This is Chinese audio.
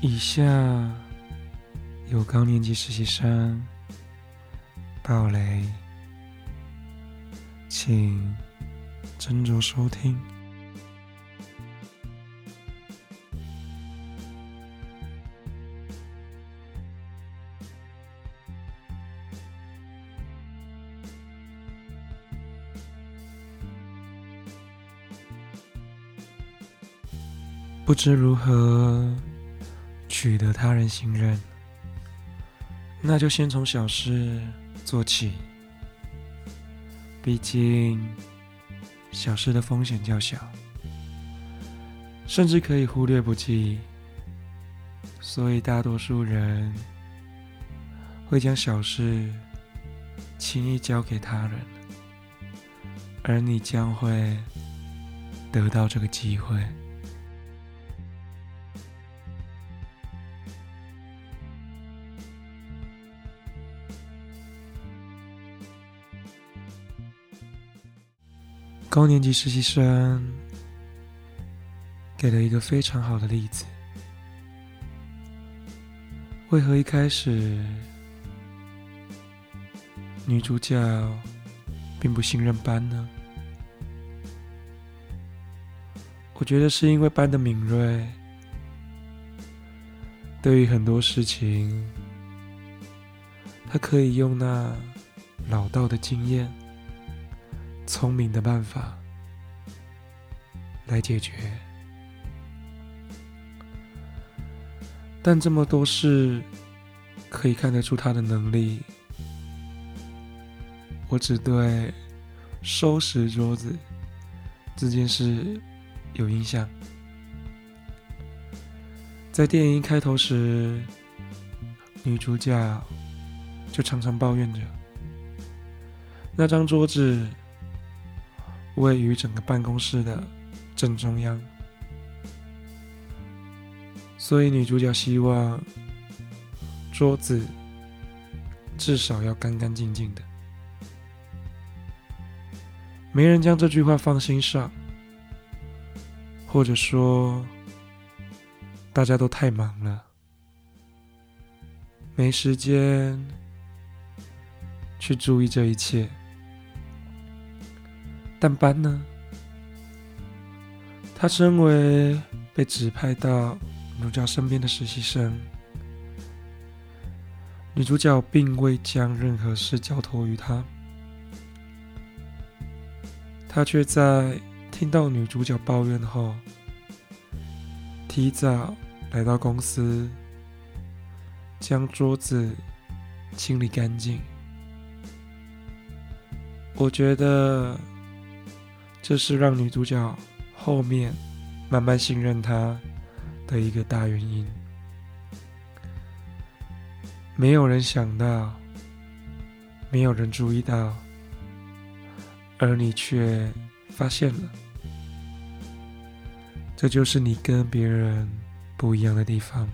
以下有高年级实习生暴雷，请斟酌收听。不知如何取得他人信任，那就先从小事做起。毕竟小事的风险较小，甚至可以忽略不计，所以大多数人会将小事轻易交给他人，而你将会得到这个机会。高年级实习生给了一个非常好的例子：为何一开始女主角并不信任班呢？我觉得是因为班的敏锐，对于很多事情，他可以用那老道的经验。聪明的办法来解决，但这么多事可以看得出他的能力。我只对收拾桌子这件事有印象。在电影开头时，女主角就常常抱怨着那张桌子。位于整个办公室的正中央，所以女主角希望桌子至少要干干净净的。没人将这句话放心上，或者说大家都太忙了，没时间去注意这一切。但班呢？他身为被指派到女主角身边的实习生，女主角并未将任何事交托于他，他却在听到女主角抱怨后，提早来到公司，将桌子清理干净。我觉得。这是让女主角后面慢慢信任他的一个大原因。没有人想到，没有人注意到，而你却发现了。这就是你跟别人不一样的地方。